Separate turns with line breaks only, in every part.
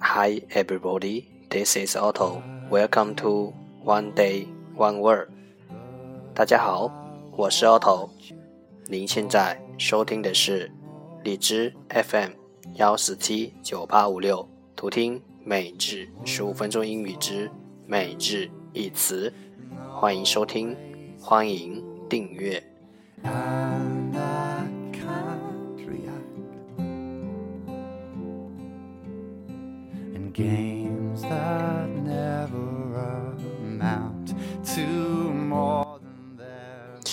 Hi everybody, this is Otto. Welcome to One Day One Word. 大家好，我是 Otto。您现在收听的是荔枝 FM 幺四七九八五六，图听每日十五分钟英语之每日一词。欢迎收听，欢迎订阅。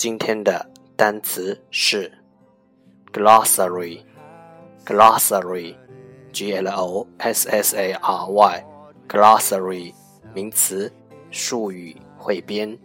今天的单词是 glossary. Glossary, G L O S S A R Y, glossary 名词，术语汇编。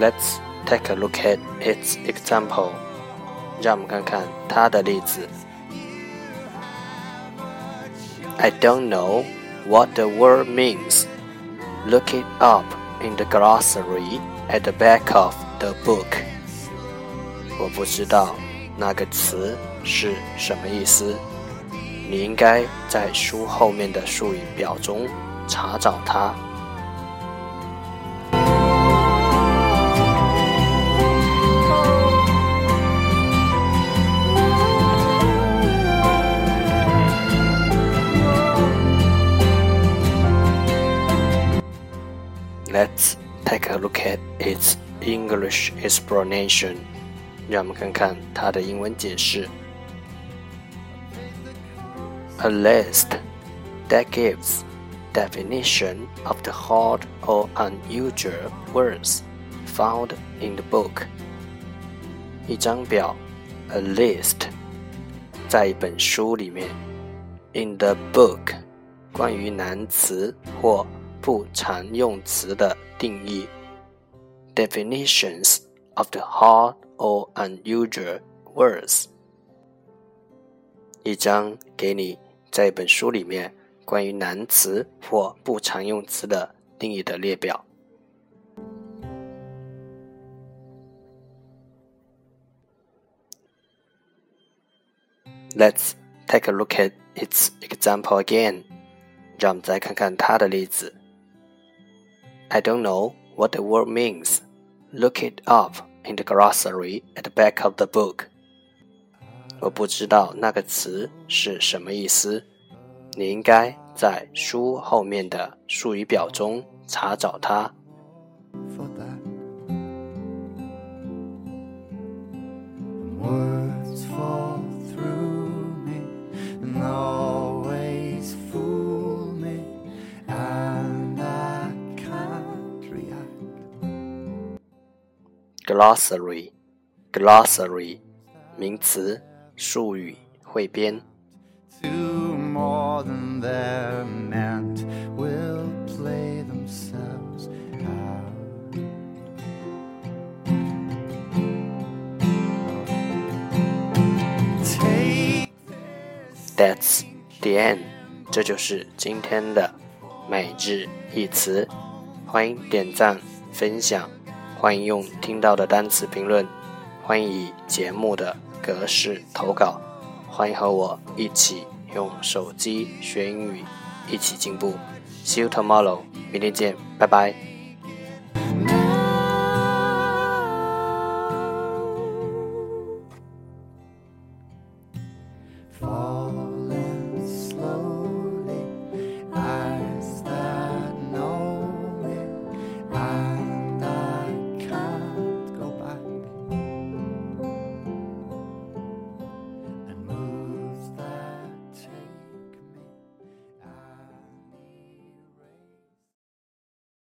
Let's take a look at its example. 让我们看看它的例子。I don't know what the word means. Look it up in the glossary at the back of the book. 我不知道那个词是什么意思，你应该在书后面的术语表中查找它。 Let's take a look at its English explanation. 让我们看看它的英文解释。A list that gives definition of the hard or unusual words found in the book. 一张表，a list，在一本书里面，in the book，关于难词或 不常用词的定义，definitions of the hard or unusual words。一张给你在一本书里面关于难词或不常用词的定义的列表。Let's take a look at its example again. 让我们再看看它的例子。 I don't know what the word means. Look it up in the glossary at the back of the book. 我不知道那个词是什么意思，你应该在书后面的术语表中查找它。Glossary glossary 名词，术语汇编。That's the end，这就是今天的每日一词。欢迎点赞分享，欢迎用听到的单词评论欢迎以节目的格式投稿欢迎和我一起用手机学英语一起进步。See you tomorrow. 明天见拜拜